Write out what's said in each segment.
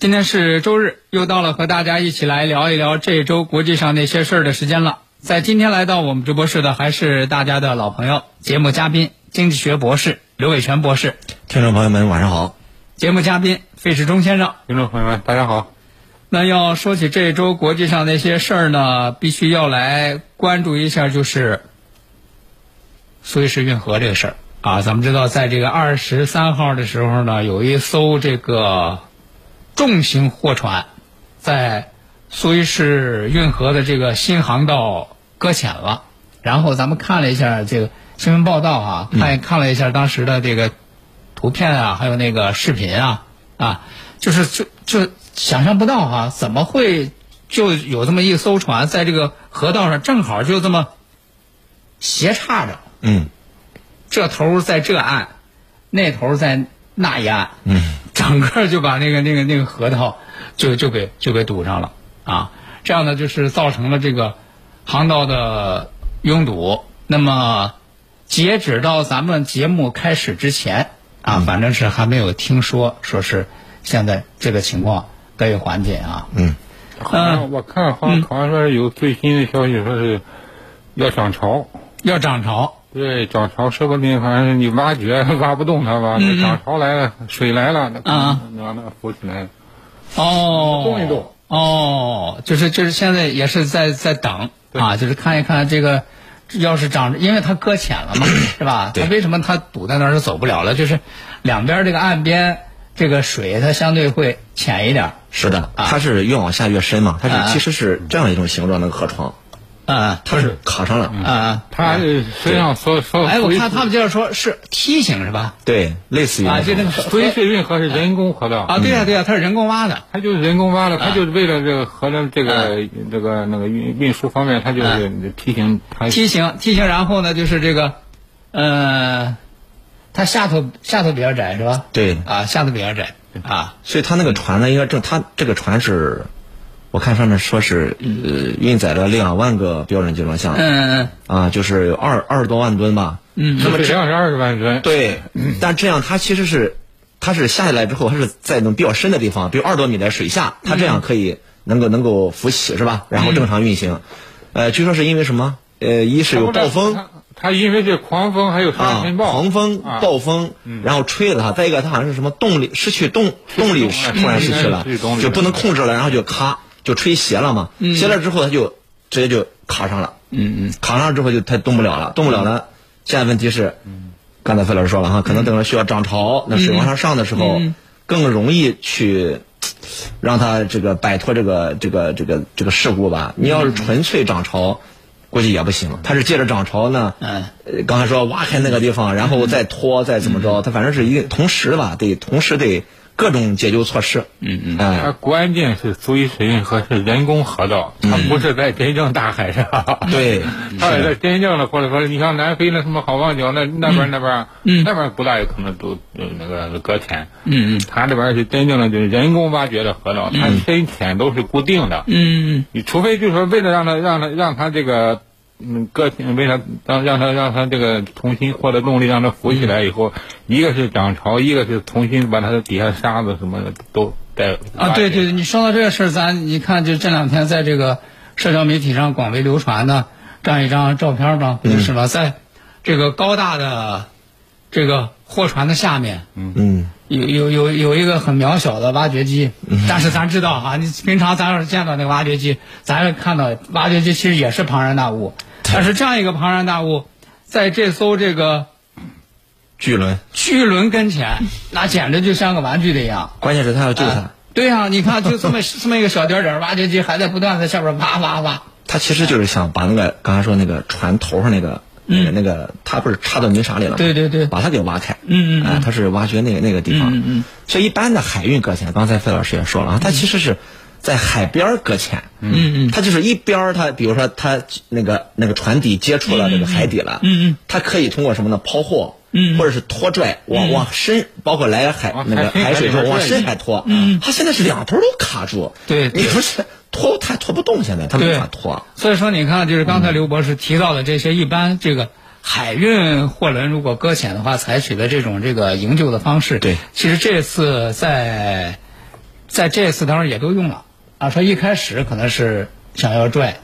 今天是周日，又到了和大家一起来聊一聊这周国际上那些事儿的时间了。在今天来到我们直播室的还是大家的老朋友，节目嘉宾经济学博士刘伟全博士。听众朋友们，晚上好。节目嘉宾费世忠先生。听众朋友们，大家好。那要说起这周国际上那些事儿呢，必须要来关注一下，就是苏伊士运河这个事儿啊。咱们知道，在这个二十三号的时候呢，有一艘这个重型货船在苏伊士运河的这个新航道搁浅了。然后咱们看了一下这个新闻报道啊，看看了一下当时的这个图片啊，还有那个视频啊啊，就是就就。想象不到啊，怎么会就有这么一艘船在这个河道上，正好就这么斜插着。嗯，这头在这岸，那头在那一岸。嗯，整个就把那个那个那个河道就就给就给堵上了啊！这样呢，就是造成了这个航道的拥堵。那么，截止到咱们节目开始之前啊，反正是还没有听说说是现在这个情况。得以缓解啊！嗯，嗯，我看好像好像说有最新的消息，说是要涨潮，要涨潮。对，涨潮说不定，反正你挖掘挖不动它吧？那涨潮来了，水来了，那能让它浮起来。哦，动一动。哦，就是就是现在也是在在等啊，就是看一看这个，要是涨，因为它搁浅了嘛，是吧？它为什么它堵在那儿就走不了了？就是两边这个岸边。这个水它相对会浅一点，是的，它是越往下越深嘛，它是其实是这样一种形状的河床，啊，他是卡上了，啊，他实际上所所哎，我看他们介绍说是梯形是吧？对，类似于啊，就那个苏伊士运河是人工河道。啊，对呀对呀，它是人工挖的，它就是人工挖的，它就是为了这个河的这个这个那个运运输方面，它就是梯形，梯形梯形，然后呢就是这个，呃。它下头下头比较窄是吧？对，啊，下头比较窄啊，所以它那个船呢，应该正它这个船是，我看上面说是呃运载了两万个标准集装箱，嗯嗯，啊，就是有二二十多万吨吧，嗯，那么这样是二十万吨，对，但这样它其实是它是下下来之后，它是在那种比较深的地方，比如二十多米的水下，它这样可以能够能够浮起是吧？然后正常运行，呃，据说是因为什么？呃，一是有暴风。它因为这狂风还有沙尘暴，狂风暴风，然后吹了它。再一个，它好像是什么动力失去动动力突然失去了，就不能控制了，然后就咔就吹斜了嘛。斜了之后，它就直接就卡上了。嗯嗯，卡上之后就它动不了了，动不了了。现在问题是，刚才费老师说了哈，可能等着需要涨潮，那水往上上的时候，更容易去让它这个摆脱这个这个这个这个事故吧。你要是纯粹涨潮。估计也不行，它是借着涨潮呢。嗯，刚才说挖开那个地方，然后再拖，再怎么着，它反正是一同时吧，得同时得各种解救措施。嗯嗯。它关键是苏伊士运河是人工河道，它不是在真正大海上。对。它在真正的或者说，你像南非那什么好望角那那边那边，那边不大有可能都那个搁浅。嗯嗯。它这边是真正的就是人工挖掘的河道，它深浅都是固定的。嗯嗯。你除非就是说为了让它让它让它这个。嗯，个性为啥让让他让他这个重新获得动力，让他浮起来以后，一个是涨潮，一个是重新把它的底下沙子什么的都带啊。对对，你说到这个事儿，咱你看，就这两天在这个社交媒体上广为流传的这样一张照片吧，是吧？在这个高大的这个货船的下面嗯，有有有有一个很渺小的挖掘机，但是咱知道哈，你平常咱要是见到那个挖掘机，咱也看到挖掘机其实也是庞然大物，但是这样一个庞然大物，在这艘这个巨轮，巨轮跟前，那简直就像个玩具的一样。关键是他要救他哎，对呀、你看就这么这么一个小点点儿挖掘机，还在不断的下边挖挖挖。他其实就是想把那个刚才说那个船头上那个。那个那个，他不是插到泥沙里了对对对。把它给挖开。嗯嗯嗯。哎，他是挖掘那个那个地方。嗯嗯所以一般的海运搁浅，刚才费老师也说了啊，它其实是在海边儿搁浅。嗯嗯。它就是一边儿，它比如说它那个那个船底接触了这个海底了，嗯嗯。它可以通过什么呢？抛货，嗯或者是拖拽，往往深，包括来海那个海水中往深海拖，嗯，它现在是两头都卡住，对对。你不是拖它拖不动，现在他没法拖，所以说，你看，就是刚才刘博士提到的这些，一般这个海运货轮如果搁浅的话，采取的这种这个营救的方式，对其实这次在在这次当中也都用了啊。说一开始可能是想要拽，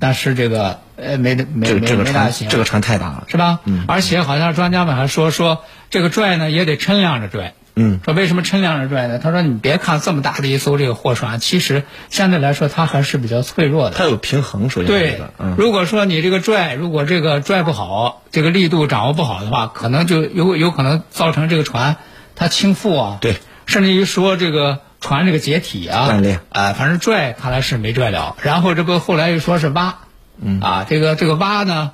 但是这个呃没没没这个船这个船太大了，是吧？嗯。而且好像专家们还说说这个拽呢也得称量着拽。嗯。说为什么称量着拽呢？他说你别看这么大的一艘这个货船，其实相对来说它还是比较脆弱的。它有平衡，首先对，，嗯，如果说你这个拽，如果这个拽不好，这个力度掌握不好的话，可能就有有可能造成这个船它倾覆啊，对，甚至于说这个船这个解体啊，断裂啊、反正拽看来是没拽了。然后这不后来又说是挖，嗯，啊，这个这个挖呢，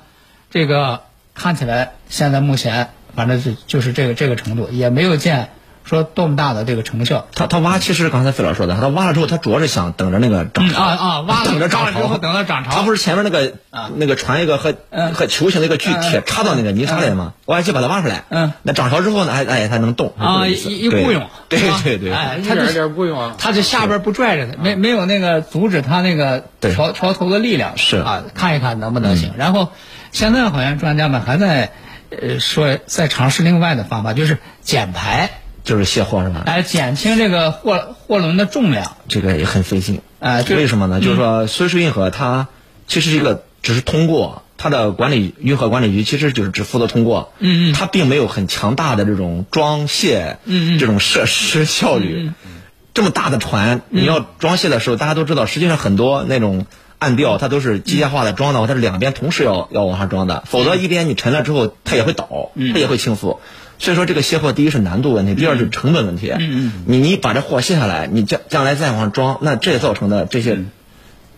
这个看起来现在目前反正就就是这个这个程度，也没有见说多么大的这个成效。他他挖，其实刚才费老师说的，他挖了之后，他主要是想等着那个涨潮。嗯啊啊挖了等着涨潮，之后等着涨潮。他不是前面那个那个船一个和嗯。和球形的一个巨铁嗯插到那个泥沙里吗？挖下去把它挖出来，嗯，那涨潮之后呢，哎哎，它能动啊，一一雇佣，对对对，哎，一点一点雇佣啊。他这下边不拽着他，没没有那个阻止他那个对。调调头的力量，是。啊，看一看能不能行。然后现在好像专家们还在呃说在尝试另外的方法，就是减排，就是卸货是吧？哎减轻这个货货轮的重量。这个也很费劲。哎为什么呢？就是说，苏伊士运河它其实是一个只是通过。它的管理运河管理局其实就是只负责通过，嗯嗯它并没有很强大的这种装卸，嗯嗯这种设施效率。嗯这么大的船，你要装卸的时候，大家都知道，实际上很多那种岸吊它都是机械化的装的话，它是两边同时要要往上装的，否则一边你沉了之后，它也会倒，它也会倾覆。所以说这个卸货，第一是难度问题，第二是成本问题。嗯你你把这货卸下来，你将将来再往上装，那这造成的这些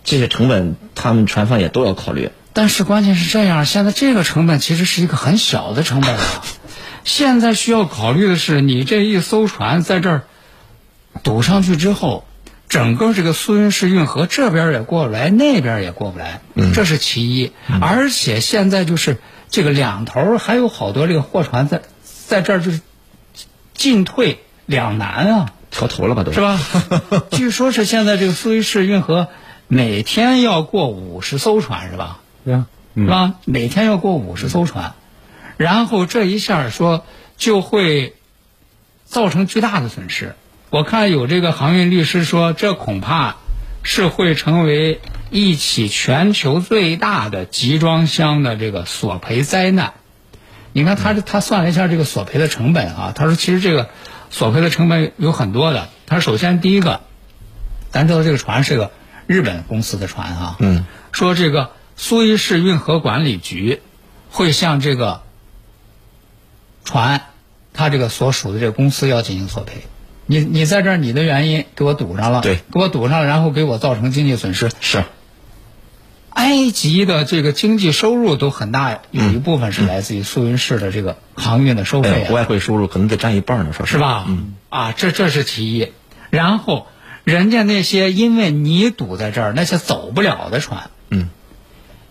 这些成本，他们船方也都要考虑。但是关键是这样，现在这个成本其实是一个很小的成本啊。现在需要考虑的是，你这一艘船在这儿堵上去之后，整个这个苏伊士运河这边也过不来，那边也过不来，这是其一。而且现在就是这个两头还有好多这个货船在在这儿就是进退两难啊。调头了吧都是？吧？据说是现在这个苏伊士运河每天要过五十艘船，是吧？对啊，是吧？每天要过五十艘船，然后这一下说就会造成巨大的损失。我看有这个航运律师说，这恐怕是会成为一起全球最大的集装箱的这个索赔灾难。你看他他算了一下这个索赔的成本啊，他说其实这个索赔的成本有很多的。他首先第一个，咱知道这个船是个日本公司的船啊，嗯，说这个苏伊士运河管理局会向这个船，他这个所属的这个公司要进行索赔。你你在这儿你的原因给我堵上了，对给我堵上了，然后给我造成经济损失。是，埃及的这个经济收入都很大，有一部分是来自于苏云市的这个航运的收费哎，啊。外汇收入可能得占一半呢，说是吧？嗯，啊，这这是其一。然后，人家那些因为你堵在这儿，那些走不了的船，嗯，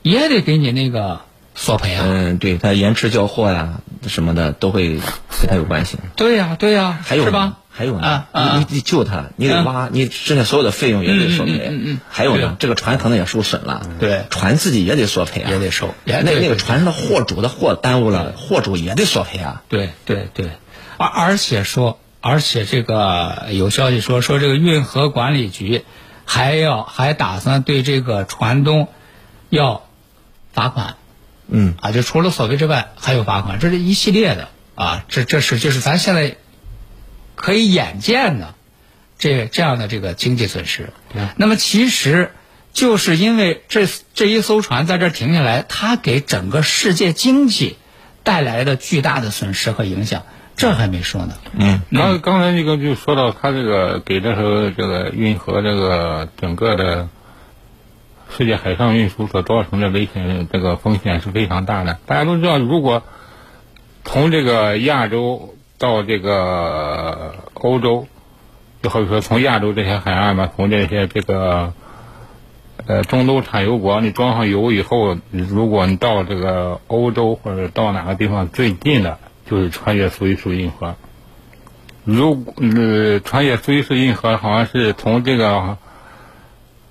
也得给你那个索赔啊。嗯，对，他延迟交货呀什么的都会跟他有关系。对呀、对呀、还有是吧？还有呢，你你你救他，你得挖，你剩下所有的费用也得索赔。嗯嗯还有呢，这个船可能也受损了，对。船自己也得索赔啊，也得收也那那个船上的货主的货耽误了，货主也得索赔啊。对对对，而而且说，而且这个有消息说，说这个运河管理局还要还打算对这个船东要罚款嗯，啊，就除了索赔之外还有罚款，这是一系列的。啊，这这是就是咱现在可以眼见的这这样的这个经济损失。那么其实就是因为这这一艘船在这停下来，它给整个世界经济带来的巨大的损失和影响，这还没说呢。嗯，刚刚才这个就说到他这个给这时候这个运河这个整个的世界海上运输所造成的危险这个风险是非常大的。大家都知道，如果从这个亚洲到这个欧洲，就好比说从亚洲这些海岸吧，从这些这个呃中东产油国，你装上油以后，如果你到这个欧洲或者到哪个地方最近的，就是穿越苏伊士运河。如呃穿越苏伊士运河，好像是从这个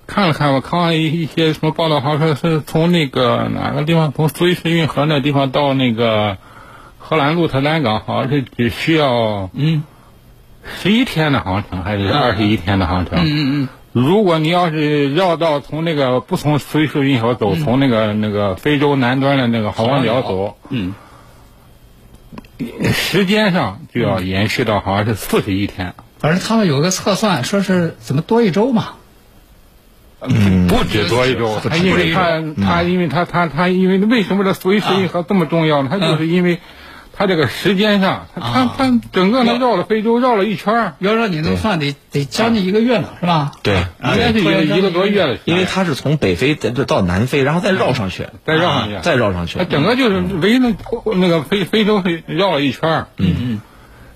看了看，我看了一一些什么报道，好像是从那个哪个地方，从苏伊士运河那地方到那个荷兰鹿特丹港，好像是只需要嗯十一天的航程，还是二十一天的航程。嗯嗯如果你要是绕道从那个不从苏伊士运河走，从那个那个非洲南端的那个好望角走，嗯，时间上就要延续到好像是四十一天。反正他们有个测算，说是怎么多一周嘛。嗯，不止多一周，他因为他他因为他他他因为为什么这苏伊士运河这么重要呢？他就是因为他这个时间上，它它它整个他绕了非洲绕了一圈儿，要说你能算得得将近一个月呢，是吧？对，应该是一个一个多月了，因为它是从北非再到南非，然后再绕上去，再绕上去，再绕上去。它。整个就是围着那个非非洲绕了一圈儿，嗯。嗯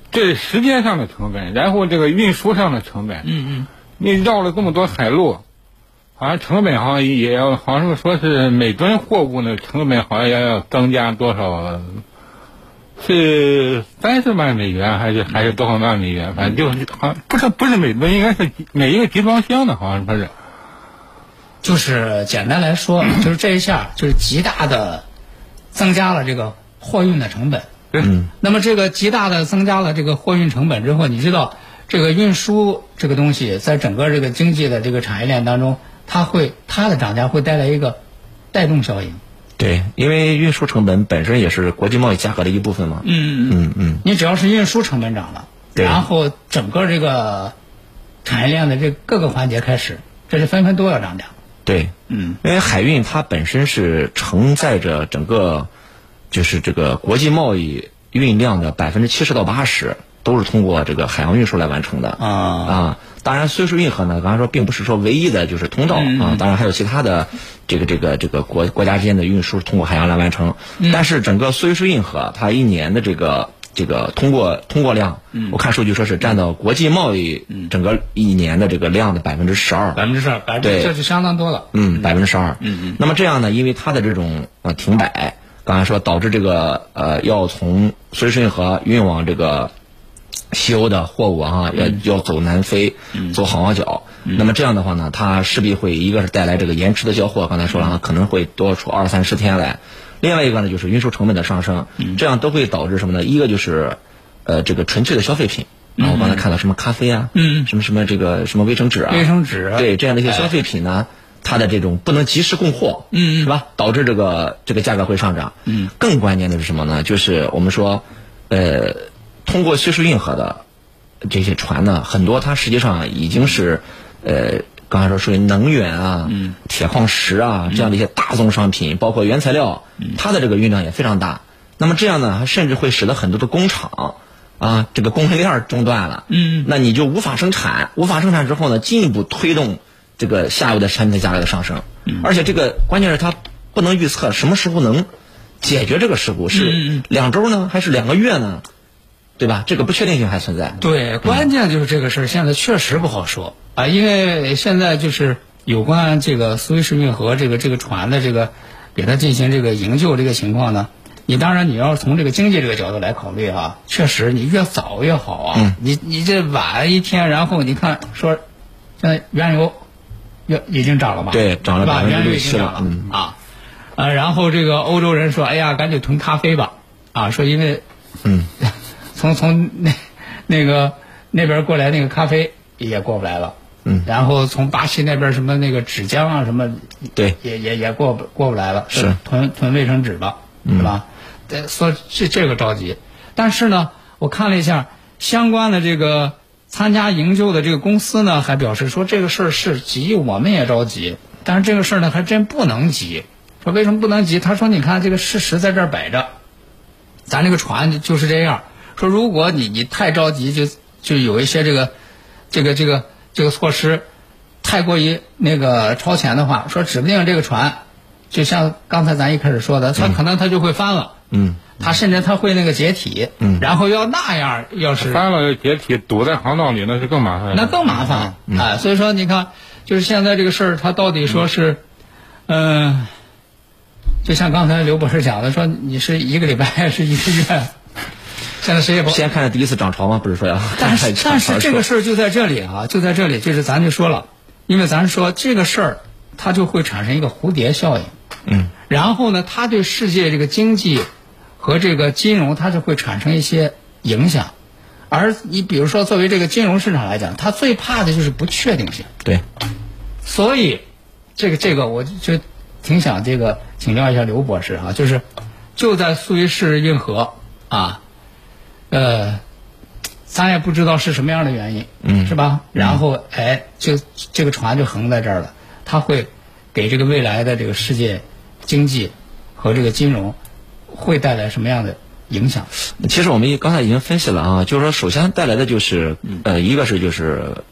这是时间上的成本，然后这个运输上的成本，嗯嗯，你绕了这么多海路，好像成本好像也要，好像说是每吨货物呢成本好像也要增加多少，是三十万美元还是还是多少万美元？反正就是好像不是不是每吨，应该是每一个集装箱的，好像说是。就是简单来说，就是这一下就是极大的增加了这个货运的成本。嗯，那么这个极大的增加了这个货运成本之后，你知道这个运输这个东西在整个这个经济的这个产业链当中，它会它的涨价会带来一个带动效应。对，因为运输成本本身也是国际贸易价格的一部分嘛。嗯嗯嗯，你只要是运输成本涨了，对然后整个这个产业链的这各个环节开始，这是纷纷都要涨价。对，嗯，因为海运它本身是承载着整个，就是这个国际贸易运量的百分之七十到八十都是通过这个海洋运输来完成的啊啊。当然，苏伊士运河呢，刚才说并不是说唯一的就是通道嗯啊，当然还有其他的这个这个这个国国家之间的运输是通过海洋来完成。嗯但是整个苏伊士运河它一年的这个这个通过通过量，嗯我看数据说是占到国际贸易整个一年的这个量的百分之十二。百分之十二，百分对之这是相当多了。嗯，百分之十二。嗯嗯。那么这样呢，因为它的这种呃停摆，刚才说导致这个呃要从苏伊士运河运往这个西欧的货物啊，要要走南非，走好望角。那么这样的话呢，它势必会一个是带来这个延迟的交货，刚才说了啊，可能会多出二三十天来。另外一个呢，就是运输成本的上升，这样都会导致什么呢？一个就是呃这个纯粹的消费品。啊，我刚才看到什么咖啡啊，嗯什么什么这个什么卫生纸啊，卫生纸对这样的一些消费品呢，它的这种不能及时供货，嗯嗯是吧？导致这个这个价格会上涨。嗯，更关键的是什么呢？就是我们说，呃，通过苏伊士运河的这些船呢，很多它实际上已经是，呃，刚才说属于能源啊、嗯铁矿石啊这样的一些大宗商品，包括原材料，嗯它的这个运量也非常大。那么这样呢，甚至会使得很多的工厂啊，这个供应链儿中断了。嗯那你就无法生产，无法生产之后呢，进一步推动这个下游的产品的价格的上升。嗯而且这个关键是它不能预测什么时候能解决这个事故，嗯是嗯两周呢，还是两个月呢？对吧？这个不确定性还存在。对，关键就是这个事儿，现在确实不好说啊，因为现在就是有关这个苏伊士运河这个这个船的这个给它进行这个营救这个情况呢，你当然你要从这个经济这个角度来考虑啊、确实你越早越好啊，嗯你你这晚一天，然后你看说现在原油要已经涨了吧？对涨了是吧？6%原油已经涨了、嗯啊，呃，然后这个欧洲人说，哎呀，赶紧囤咖啡吧，啊，说因为嗯，从从那那个那边过来那个咖啡也过不来了，嗯然后从巴西那边什么那个纸浆啊什么，对也也也过不过不来了，是囤囤卫生纸吧，是吧？呃说这这个着急，但是呢，我看了一下相关的这个参加营救的这个公司呢，还表示说这个事儿是急，我们也着急，但是这个事儿呢还真不能急。说为什么不能急？他说你看这个事实在这儿摆着，咱这个船就是这样。说如果你你太着急，就就有一些这个这个这个这个措施太过于那个超前的话，说指不定这个船就像刚才咱一开始说的，它可能它就会翻了。嗯，它甚至它会那个解体，嗯。然后要那样，要是翻了解体堵在航道里，那是更麻烦。那更麻烦。嗯。哎、所以说你看，就是现在这个事儿，它到底说是，嗯、就像刚才刘博士讲的，说你是一个礼拜还是一个月，现在谁也不。先看着第一次涨潮吗？不是说要？但是但是这个事儿就在这里啊，就在这里，就是咱就说了，因为咱说这个事儿，它就会产生一个蝴蝶效应。嗯。然后呢，它对世界这个经济和这个金融，它就会产生一些影响。而你比如说，作为这个金融市场来讲，它最怕的就是不确定性。对，所以，这个这个，我就挺想这个请教一下刘博士啊，就是就在苏伊士运河啊，呃，咱也不知道是什么样的原因，嗯是吧？然后哎，就这个船就横在这儿了，它会给这个未来的这个世界经济和这个金融会带来什么样的影响？其实我们刚才已经分析了啊，就是说，首先带来的就是，呃，一个是就是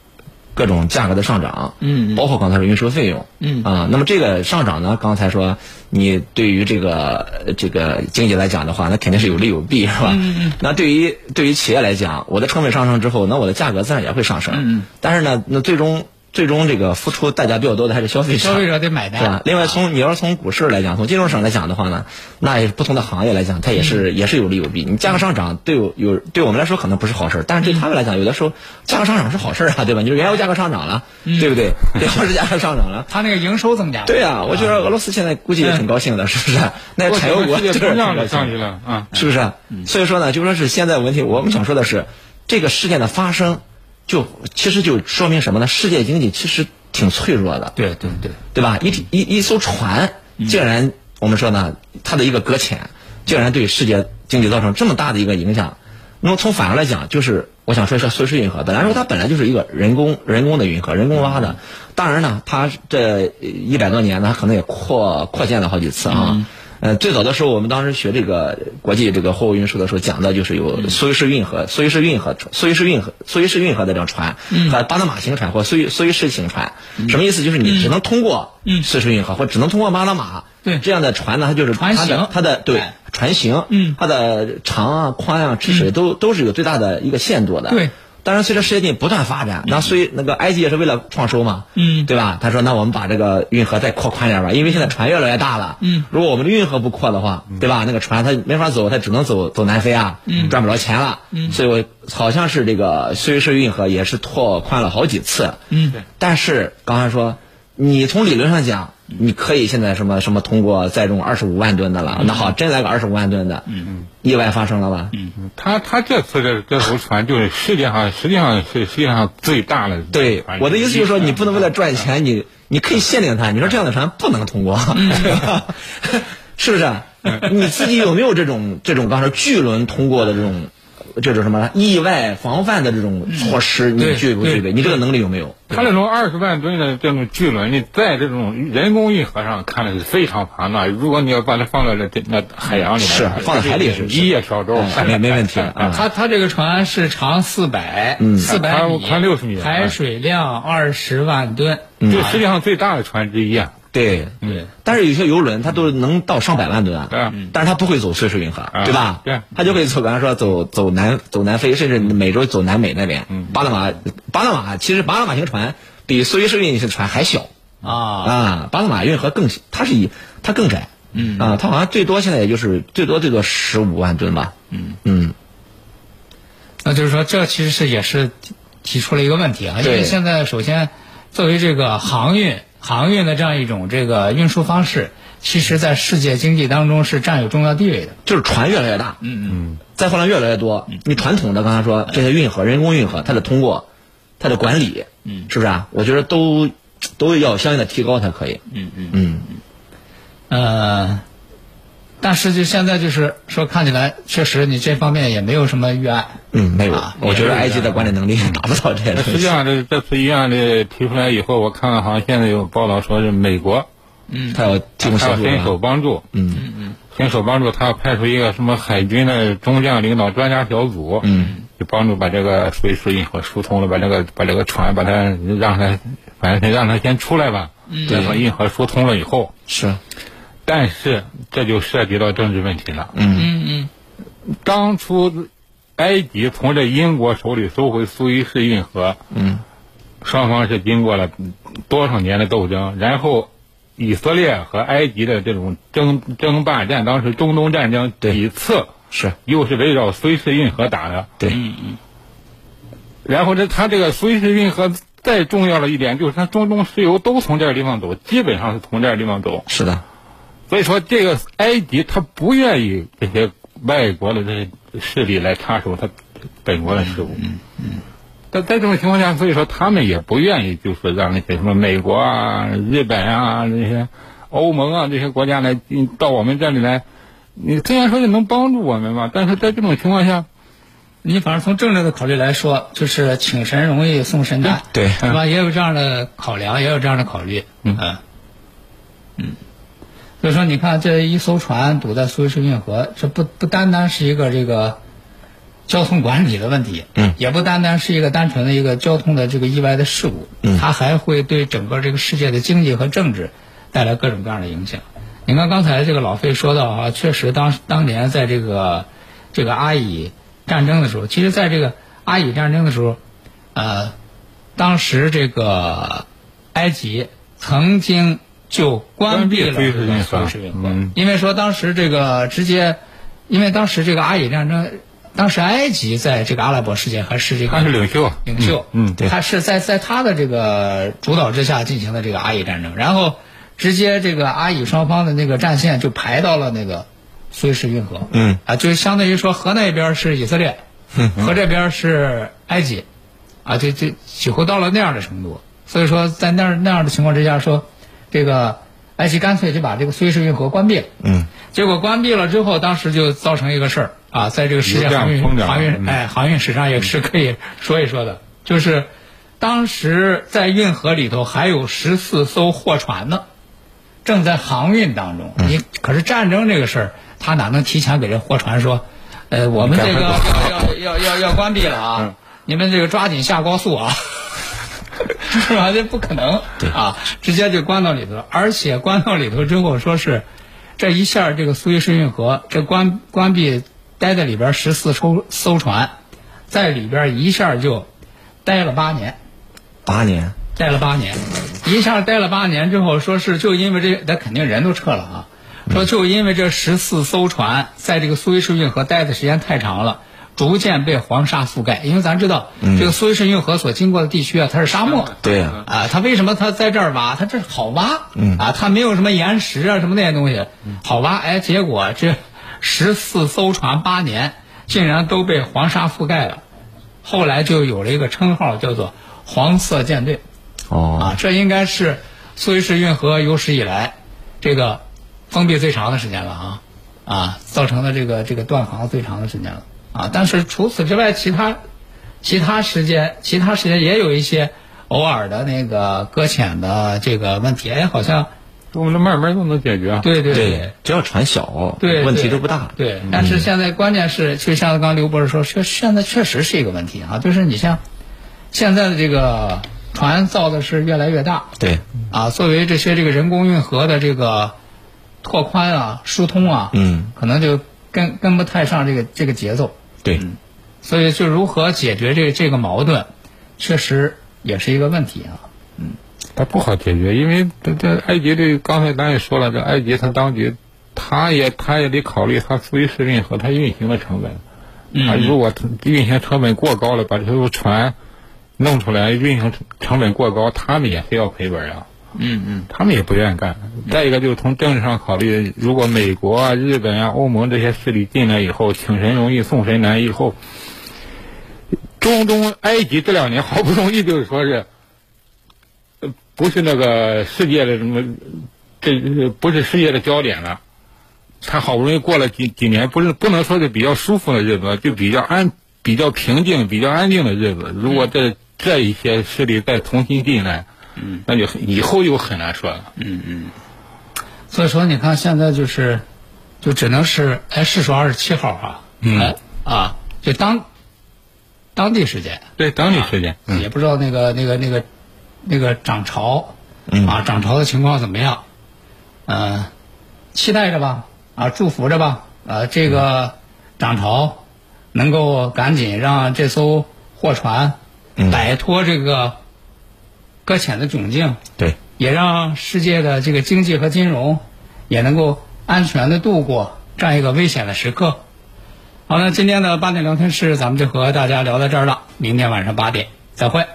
各种价格的上涨，嗯包括刚才说运输费用，嗯啊，那么这个上涨呢，刚才说你对于这个呃这个经济来讲的话，那肯定是有利有弊，是吧？嗯嗯。那对于对于企业来讲，我的成本上升之后，那我的价格自然也会上升，嗯嗯。但是呢，那最终最终这个付出代价比较多的还是消费者，消费者得买单是吧？另外，从你要是从股市来讲，从金融上来讲的话呢，那也是不同的行业来讲，它也是、也是有利有弊。你价格上涨对有有对我们来说可能不是好事，但是对他们来讲，有的时候价格上涨是好事啊，对吧？你说原油价格上涨了，对不对？粮食价格上涨了。它那个营收增加了。对啊，我觉得俄罗斯现在估计也挺高兴的，是不是？那我产油国就是挺高兴去了啊。是不是？所以说呢，就说是现在问题，我们想说的是，这个事件的发生，就其实就说明什么呢？世界经济其实挺脆弱的。对对对，对吧？一一一艘船竟然，我们说呢，它的一个搁浅，竟然对世界经济造成这么大的一个影响。那么从反过来讲，就是我想说一下苏伊士运河，本来说它本来就是一个人工人工的运河，人工挖的。当然呢，它这一百多年呢，它可能也扩扩建了好几次啊。呃，最早的时候，我们当时学这个国际这个货物运输的时候，讲的就是有苏伊士运河、苏伊士运河、苏伊士运河、苏伊士运河的这种船，和巴拿马型船或苏伊苏伊士型船。什么意思？就是你只能通过苏伊士运河，或者只能通过巴拿马。对这样的船呢，它就是船它的型它的对哎船型，嗯它的长啊、宽啊、吃水都都是有最大的一个限度的。对。当然，随着世界经济不断发展，那所以那个埃及也是为了创收嘛，嗯。对吧？他说，那我们把这个运河再扩宽点吧，因为现在船越来越大了，嗯。如果我们的运河不扩的话，对吧？那个船它没法走，它只能走走南非啊，嗯。赚不着钱了，嗯。所以我好像是这个苏伊士运河也是拓宽了好几次，嗯。但是刚才说，你从理论上讲，你可以现在什么什么通过载重二十五万吨的了，那好，真来个二十五万吨的，嗯。意外发生了吧？嗯他他这次这这艘船就是世界上实际上是世界上最大的对，我的意思就是说，你不能为了赚钱，你你可以限定它。你说这样的船不能通过，是不是？你自己有没有这种这种刚才说巨轮通过的这种这种什么意外防范的这种措施？你对具不具备？你这个能力有没有？它这种二十万吨的这种巨轮，你在这种人工运河上看的是非常庞大。如果你要把它放在这那海洋里面，是放在海里是一叶小舟，哎没没问题 啊。它它这个船是长四百，嗯四百宽米，宽60米排水量二十万吨，这世界上最大的船之一啊。对，对，但是有些游轮它都能到上百万吨啊，对啊。但是它不会走苏伊士运河，啊。对吧？对。它就会走，比方说走走南走南非，甚至美洲走南美那边。嗯。巴拿马，巴拿马其实巴拿马型船比苏伊士运型船还小。啊，啊，巴拿马运河更它是以它更窄，嗯。啊，它好像最多现在也就是最多最多十五万吨吧，嗯。嗯，那就是说这其实是也是提出了一个问题啊，因为现在首先作为这个航运航运的这样一种这个运输方式，其实在世界经济当中是占有重要地位的。就是船越来越大，嗯嗯，载货量越来越多。你传统的刚才说这些运河、人工运河，它得通过、它的管理，嗯是不是啊？我觉得都都要相应的提高才可以。嗯嗯嗯，呃，但实际现在就是说，看起来确实你这方面也没有什么预案。嗯，没有啊，我觉得埃及的管理能力达不到这个。实际上，这这次预案的提出来以后，我看了好像现在有报道说是美国嗯。他要提供他要伸手啊。帮助，嗯。嗯嗯伸手帮助，他要派出一个什么海军的中将领导专家小组，嗯，就帮助把这个苏伊士运河疏通了，把这个把这个船把它让它，反正是让它先出来吧，嗯。对，把运河疏通了以后，是，但是这就涉及到政治问题了。嗯嗯嗯当初埃及从这英国手里收回苏伊士运河，嗯双方是经过了多少年的斗争，然后以色列和埃及的这种争争霸战，当时中东战争对几次是，又是围绕苏伊士运河打的。对，然后这它这个苏伊士运河再重要的一点就是它中东石油都从这个地方走，基本上是从这个地方走。是的，所以说，这个埃及他不愿意这些外国的这些势力来插手他本国的事务。嗯嗯。但在这种情况下，所以说他们也不愿意，就是让那些什么美国啊、日本啊这些欧盟啊这些国家来嗯到我们这里来。你虽然说是能帮助我们吧，但是在这种情况下，你反正从政治的考虑来说，就是请神容易送神难，对是吧？也有这样的考量，也有这样的考虑，嗯嗯嗯所以说，你看这一艘船堵在苏伊士运河，这不不单单是一个这个交通管理的问题，嗯也不单单是一个单纯的一个交通的这个意外的事故，嗯它还会对整个这个世界的经济和政治带来各种各样的影响。你看刚才这个老费说到啊，确实当当年在这个这个阿以战争的时候，其实在这个阿以战争的时候，呃，当时这个埃及曾经就关闭了关闭这个苏伊士运河士运河嗯，因为说当时这个直接，因为当时这个阿以战争，当时埃及在这个阿拉伯世界还是这个他是领袖，领袖，嗯，嗯对。他是在在他的这个主导之下进行的这个阿以战争，然后直接这个阿以双方的那个战线就排到了那个苏伊士运河，嗯。啊，就相当于说河那边是以色列，河这边是埃及，啊，就就几乎到了那样的程度，所以说在那那样的情况之下说，这个埃及干脆就把这个苏伊士运河关闭了。嗯结果关闭了之后，当时就造成一个事儿啊，在这个世界航运航运嗯哎航运史上也是可以说一说的，就是当时在运河里头还有十四艘货船呢，正在航运当中。你可是战争这个事儿，他哪能提前给这货船说，呃，我们这个要要要要要关闭了啊，你们这个抓紧下高速啊。是吧？这不可能啊！直接就关到里头了，而且关到里头之后，说是这一下这个苏伊士运河这关关闭，待在里边十四艘艘船，在里边一下就待了八年，八年，待了八年，一下待了八年之后，说是就因为这，那肯定人都撤了啊。说就因为这十四艘船在这个苏伊士运河待的时间太长了，逐渐被黄沙覆盖。因为咱知道，这个苏伊士运河所经过的地区啊，它是沙漠。对呀啊，它为什么它在这儿挖？它这好挖，嗯啊，它没有什么岩石啊，什么那些东西，好挖。哎，结果这十四艘船八年，竟然都被黄沙覆盖了。后来就有了一个称号，叫做“黄色舰队”。哦，啊，这应该是苏伊士运河有史以来这个封闭最长的时间了啊啊，造成的这个这个断航最长的时间了啊。但是除此之外，其他其他时间其他时间也有一些偶尔的那个搁浅的这个问题，哎，好像我们慢慢都能解决。对对对，只要船小，对，问题都不大。对，但是现在关键是，就像刚刚刘博士说，确现在确实是一个问题啊，就是你像现在的这个船造的是越来越大，对，啊，作为这些这个人工运河的这个拓宽啊、疏通啊，嗯，可能就跟跟不太上这个这个节奏，对，所以就如何解决这这个矛盾，确实也是一个问题啊。嗯它不好解决，因为这这埃及这刚才咱也说了，这埃及它当局，他也他也得考虑它苏伊士运河它运行的成本。嗯如果它运行成本过高了，把这艘船弄出来，运行成成本过高，他们也非要赔本啊。嗯嗯，他们也不愿意干。再一个就是从政治上考虑，如果美国啊、日本啊、欧盟这些势力进来以后，请神容易送神难，以后 中东埃及这两年好不容易就是说是，不是那个世界的什么，这不是世界的焦点了。他好不容易过了几几年，不是不能说是比较舒服的日子，就比较安、比较平静、比较安静的日子。如果这这一些势力再重新进来，嗯，那就以后就很难说了。嗯嗯。所以说，你看现在就是，就只能是哎，是说二十七号啊，嗯。哎啊，就当当地时间，对，当地时间，嗯，也不知道那个那个那个那个涨潮，嗯。啊，涨潮的情况怎么样？嗯、期待着吧，啊，祝福着吧，啊，这个涨潮能够赶紧让这艘货船嗯。摆脱这个搁浅的窘境，对，也让世界的这个经济和金融也能够安全的度过这样一个危险的时刻。好，了今天的八点聊天室咱们就和大家聊到这儿了，明天晚上八点再会。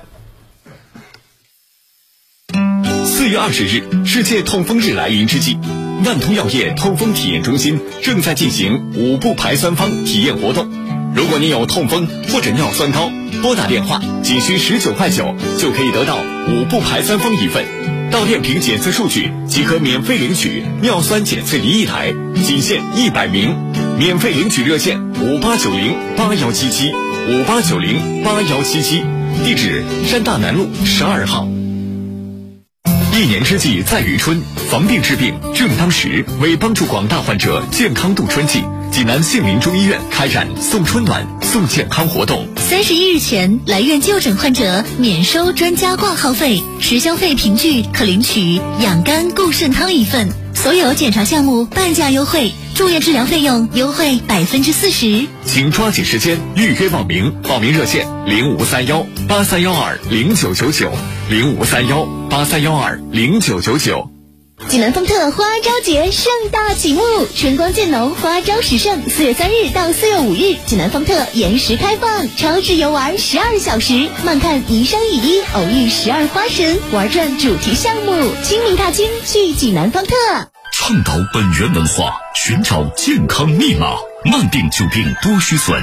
四月二十日，世界痛风日来临之际，万通药业痛风体验中心正在进行五步排酸方体验活动。如果你有痛风或者尿酸高，拨打电话仅需十九块九就可以得到五步排酸方一份，到店凭检测数据即可免费领取尿酸检测仪一台，仅限一百名，免费领取热线五八九零八幺七七五八九零八幺七七，地址山大南路十二号。一年之计在于春，防病治病正当时。为帮助广大患者健康度春季，济南杏林中医院开展送春暖、送健康活动。三十一日前来院就诊患者免收专家挂号费，实消费凭据可领取养肝固肾汤一份。所有检查项目半价优惠，住院治疗费用优惠百分之四十。请抓紧时间预约报名，报名热线零五三幺八三幺二零九九九零五三幺八三幺二零九九九。济南方特花朝节盛大启幕，春光渐浓，花朝时盛。四月三日到四月五日，济南方特延时开放，超值游玩十二小时，漫看宜生宜衣，偶遇十二花神，玩转主题项目，清明踏青去济南方特。倡导本源文化，寻找健康密码。慢病久病多虚损，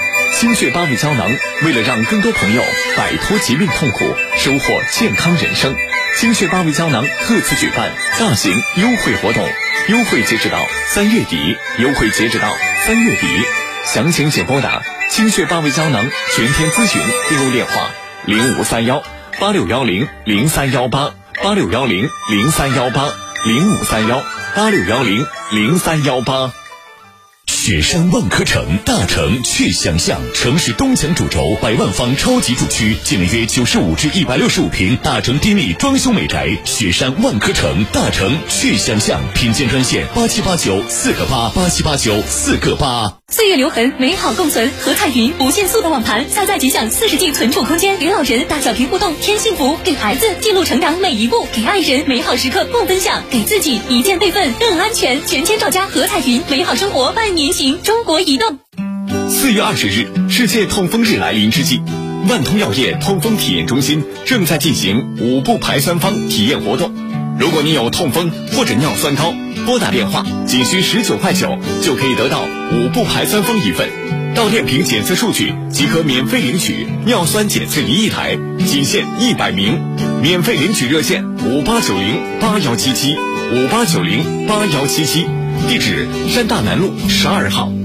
心血八味胶囊为了让更多朋友摆脱疾病痛苦，收获健康人生，心血八味胶囊特此举办大型优惠活动，优惠截止到三月底，优惠截止到三月底。详情请拨打心血八味胶囊全天咨询订购电话零五三幺八六幺零零三幺八八六幺零零三幺八零五三幺八六幺零零三幺八。雪山万科城，大城去想象。城市东墙主轴，百万方超级住区，建面约九十五至一百六十五平，大城低密装修美宅。雪山万科城，大城去想象。品鉴专线八七八九四个八八七八九四个八。岁月留痕，美好共存。和彩云无限速的网盘，下载即享四十 G 存储空间，给老人大小屏互动添幸福，给孩子记录成长每一步，给爱人美好时刻共分享，给自己一键备份更安全。全天照家和彩云，美好生活伴您行。中国移动。四月二十日，世界痛风日来临之际，万通药业痛风体验中心正在进行五步排酸方体验活动。如果你有痛风或者尿酸高，拨打电话仅需十九块九就可以得到五步排酸峰一份，到店凭检测数据即可免费领取尿酸检测仪一台，仅限一百名，免费领取热线五八九零八幺七七五八九零八幺七七，地址山大南路十二号。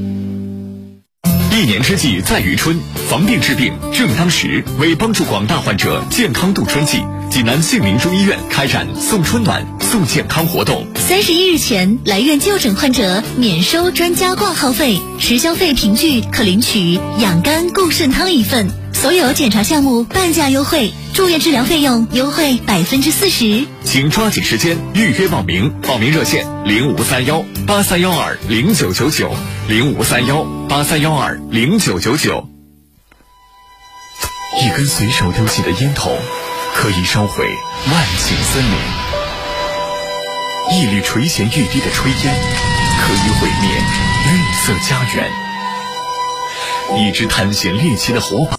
一年之计在于春，防病治病正当时。为帮助广大患者健康度春季，济南杏林中医院开展送春暖、送健康活动。三十一日前来院就诊患者免收专家挂号费，实消费凭据可领取养肝固肾汤一份。所有检查项目半价优惠，住院治疗费用优惠百分之四十。请抓紧时间预约报名，报名热线零五三幺八三幺二零九九九零五三幺八三幺二零九九九。一根随手丢弃的烟头，可以烧毁万顷森林；一缕垂涎欲滴的炊烟，可以毁灭绿色家园。一支探险猎奇的火把。